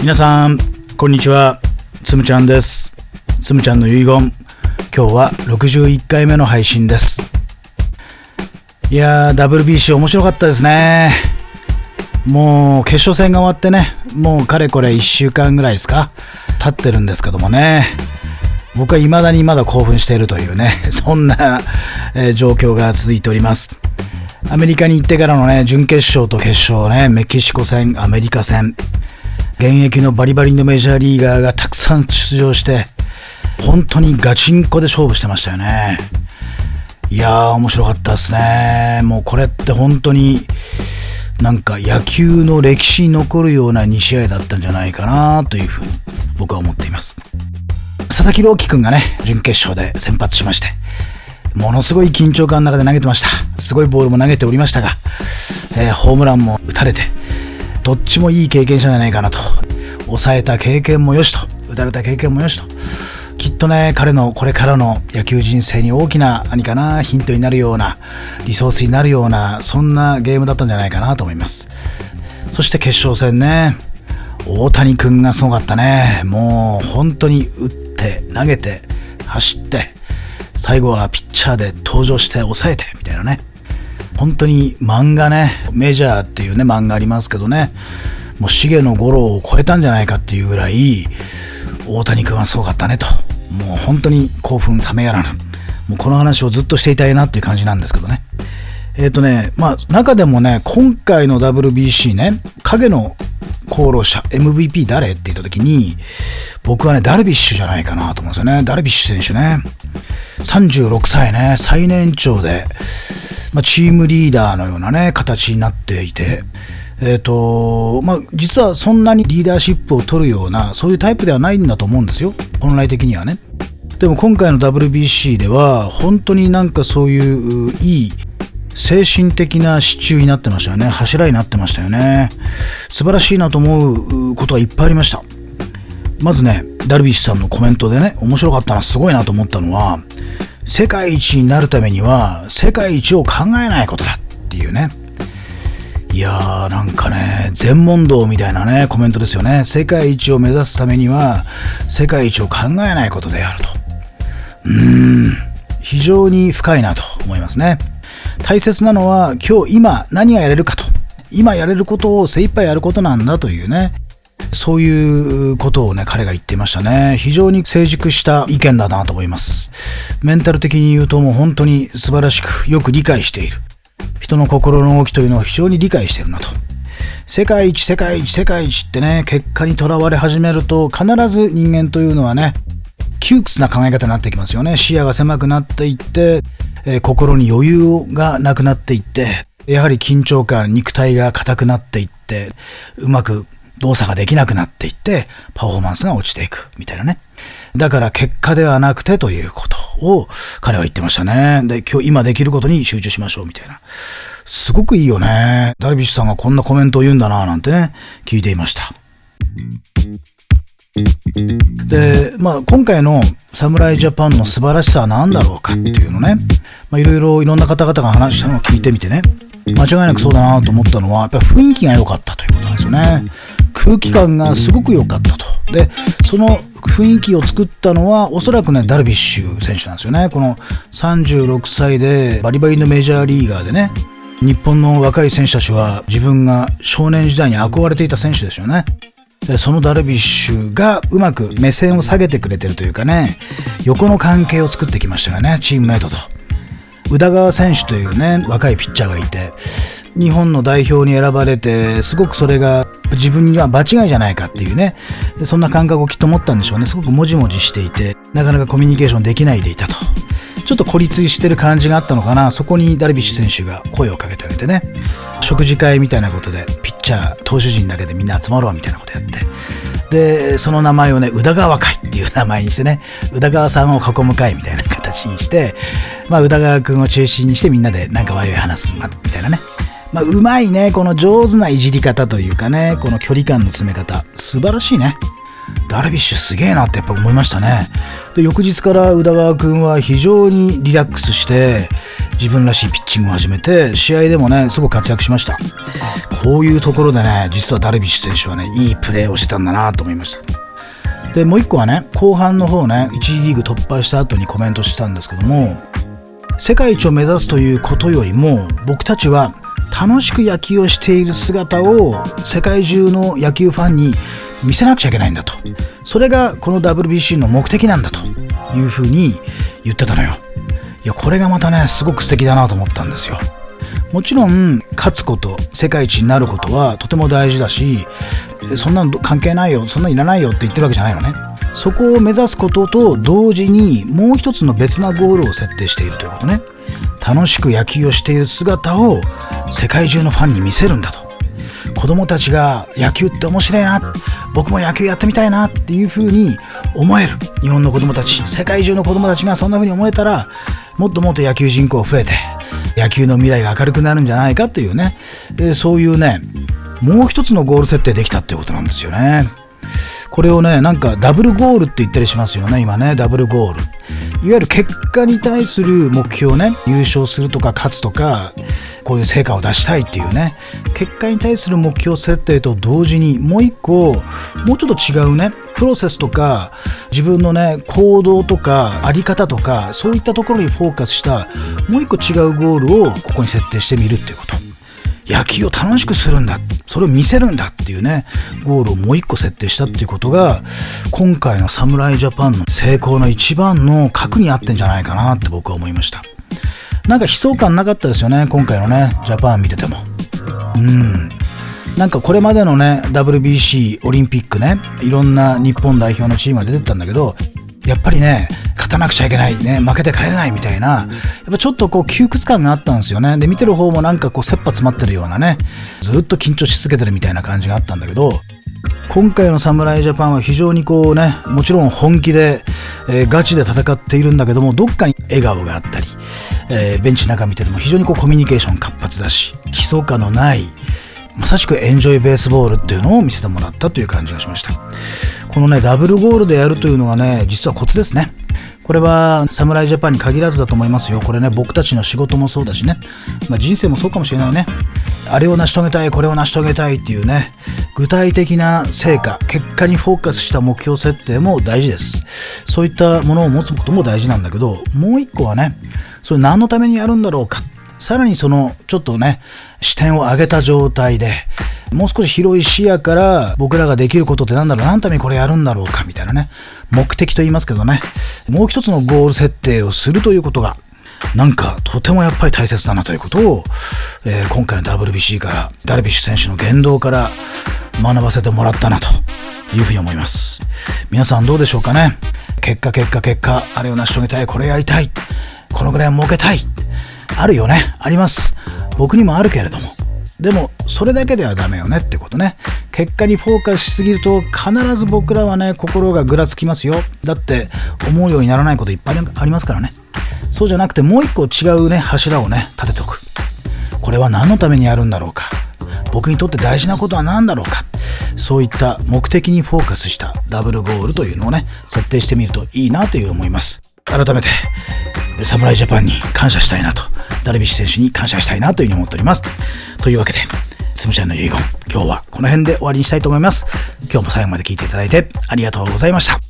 皆さんこんにちは。つむちゃんです。つむちゃんの遺言。今日は61回目の配信です。いやー WBC 面白かったですね。もう決勝戦が終わってねもうかれこれ1週間ぐらいですか経ってるんですけどもね。僕は未だにまだ興奮しているというね そんな、え、状況が続いております。アメリカに行ってからのね準決勝と決勝ねメキシコ戦アメリカ戦。現役のバリバリのメジャーリーガーがたくさん出場して本当にガチンコで勝負してましたよね。いやー面白かったですね。もうこれって本当になんか野球の歴史に残るような2試合だったんじゃないかなというふうに僕は思っています。佐々木朗希君がね準決勝で先発しましてものすごい緊張感の中で投げてました。すごいボールも投げておりましたが、えー、ホームランも打たれてどっちもいい経験者じゃないかなと。抑えた経験もよしと。打たれた経験もよしと。きっとね彼のこれからの野球人生に大きな何かなヒントになるようなリソースになるようなそんなゲームだったんじゃないかなと思います。そして決勝戦ね。大谷君がすごかったね。もう本当に打って投げて走って最後はピッチャーで登場して抑えてみたいなね。本当に漫画ねメジャーっていうね漫画ありますけどねもう重野五郎を超えたんじゃないかっていうぐらい大谷君はすごかったねと。もう本当に興奮冷めやらぬ。もうこの話をずっとしていたいなっていう感じなんですけどね。えっ、ー、とねまあ中でもね今回の WBC ね影の功労者 MVP 誰って言った時に僕はねダルビッシュじゃないかなと思うんですよね。ダルビッシュ選手ね。36歳ね。最年長で、まあ、チームリーダーのようなね形になっていてえっ、ー、と、まあ、実はそんなにリーダーシップを取るような、そういうタイプではないんだと思うんですよ。本来的にはね。でも今回の WBC では、本当になんかそういういい精神的な支柱になってましたよね。柱になってましたよね。素晴らしいなと思うことがいっぱいありました。まずね、ダルビッシュさんのコメントでね、面白かったな、すごいなと思ったのは、世界一になるためには、世界一を考えないことだっていうね。いやーなんかね、全問答みたいなね、コメントですよね。世界一を目指すためには、世界一を考えないことであると。うーん、非常に深いなと思いますね。大切なのは、今日、今、何がやれるかと。今やれることを精一杯やることなんだというね。そういうことをね、彼が言っていましたね。非常に成熟した意見だなと思います。メンタル的に言うともう本当に素晴らしくよく理解している。人の心の動きというのを非常に理解しているなと。世界一、世界一、世界一ってね、結果にとらわれ始めると、必ず人間というのはね、窮屈な考え方になってきますよね。視野が狭くなっていって、えー、心に余裕がなくなっていって、やはり緊張感、肉体が硬くなっていって、うまく動作ができなくなっていって、パフォーマンスが落ちていく、みたいなね。だから結果ではなくてということを彼は言ってましたね。で、今日今できることに集中しましょうみたいな。すごくいいよね。ダルビッシュさんがこんなコメントを言うんだななんてね、聞いていました。で、まあ今回の侍ジャパンの素晴らしさは何だろうかっていうのね、まあいろいろいろんな方々が話したのを聞いてみてね、間違いなくそうだなと思ったのは、やっぱり雰囲気が良かったということなんですよね。空気感がすごく良かったと。で、その雰囲気を作ったのは、おそらくね、ダルビッシュ選手なんですよね。この36歳でバリバリのメジャーリーガーでね、日本の若い選手たちは自分が少年時代に憧れていた選手ですよね。でそのダルビッシュがうまく目線を下げてくれてるというかね、横の関係を作ってきましたよね、チームメイトと。宇田川選手というね、若いピッチャーがいて、日本の代表に選ばれて、すごくそれが自分には場違いじゃないかっていうね、そんな感覚をきっと持ったんでしょうね。すごくもじもじしていて、なかなかコミュニケーションできないでいたと。ちょっと孤立してる感じがあったのかな。そこにダルビッシュ選手が声をかけてあげてね、食事会みたいなことで、ピッチャー、投手陣だけでみんな集まろうみたいなことやって、で、その名前をね、宇田川会っていう名前にしてね、宇田川さんを囲む会みたいな形にして、まあ、宇田川君を中心にしてみんなでなんかワイワイ話す、みたいなね。まあ、うまいね。この上手ないじり方というかね、この距離感の詰め方。素晴らしいね。ダルビッシュすげえなってやっぱ思いましたね。で、翌日から宇田川君は非常にリラックスして、自分らしいピッチングを始めて、試合でもね、すごく活躍しました。こういうところでね、実はダルビッシュ選手はね、いいプレーをしてたんだなと思いました。で、もう一個はね、後半の方ね、1次リーグ突破した後にコメントしたんですけども、世界一を目指すということよりも、僕たちは楽しく野球をしている姿を世界中の野球ファンに見せなくちゃいけないんだと。それがこの WBC の目的なんだというふうに言ってたのよ。いや、これがまたね、すごく素敵だなと思ったんですよ。もちろん、勝つこと、世界一になることはとても大事だし、そんなの関係ないよ、そんなのいらないよって言ってるわけじゃないのね。そこを目指すことと同時にもう一つの別なゴールを設定しているということね。楽しく野球をしている姿を世界中のファンに見せるんだと。子供たちが野球って面白いな、僕も野球やってみたいなっていう風に思える。日本の子供たち、世界中の子供たちがそんな風に思えたら、もっともっと野球人口増えて、野球の未来が明るくなるんじゃないかっていうね、そういうね、もう一つのゴール設定できたっていうことなんですよね。これをね、なんかダブルゴールって言ったりしますよね、今ね、ダブルゴール。いわゆる結果に対する目標ね、優勝するとか勝つとか、こういう成果を出したいっていうね、結果に対する目標設定と同時に、もう一個、もうちょっと違うね、プロセスとか、自分のね、行動とか、あり方とか、そういったところにフォーカスした、もう一個違うゴールをここに設定してみるっていうこと。野球を楽しくするんだ。それを見せるんだっていうね、ゴールをもう一個設定したっていうことが、今回の侍ジャパンの成功の一番の核にあってんじゃないかなって僕は思いました。なんか悲壮感なかったですよね、今回のね、ジャパン見てても。うん。なんかこれまでのね、WBC、オリンピックね、いろんな日本代表のチームが出てったんだけど、やっぱりね、勝たなくちゃいけない、ね、負けて帰れないみたいな、やっぱちょっとこう窮屈感があったんですよね。で、見てる方もなんかこう切羽詰まってるようなね、ずっと緊張し続けてるみたいな感じがあったんだけど、今回の侍ジャパンは非常にこうね、もちろん本気で、えー、ガチで戦っているんだけども、どっかに笑顔があったり、えー、ベンチ中見てても非常にこうコミュニケーション活発だし、基礎感のない、まさしくエンジョイベースボールっていうのを見せてもらったという感じがしました。このね、ダブルゴールでやるというのがね、実はコツですね。これは侍ジャパンに限らずだと思いますよ。これね、僕たちの仕事もそうだしね。まあ、人生もそうかもしれないね。あれを成し遂げたい、これを成し遂げたいっていうね、具体的な成果、結果にフォーカスした目標設定も大事です。そういったものを持つことも大事なんだけど、もう一個はね、それ何のためにやるんだろうか。さらにその、ちょっとね、視点を上げた状態で、もう少し広い視野から僕らができることって何だろう何のためにこれやるんだろうかみたいなね。目的と言いますけどね。もう一つのゴール設定をするということが、なんかとてもやっぱり大切だなということを、えー、今回の WBC からダルビッシュ選手の言動から学ばせてもらったなというふうに思います。皆さんどうでしょうかね結果結果結果、あれを成し遂げたい、これやりたい、このぐらい儲けたい。あるよね。あります。僕にもあるけれども。でも、それだけではダメよねってことね。結果にフォーカスしすぎると、必ず僕らはね、心がぐらつきますよ。だって、思うようにならないこといっぱいありますからね。そうじゃなくて、もう一個違うね、柱をね、立てておく。これは何のためにやるんだろうか。僕にとって大事なことは何だろうか。そういった目的にフォーカスしたダブルゴールというのをね、設定してみるといいなという思います。改めて、侍ジャパンに感謝したいなと、ダルビッシュ選手に感謝したいなというふうに思っております。というわけで、つむちゃんの遺言、今日はこの辺で終わりにしたいと思います。今日も最後まで聞いていただいてありがとうございました。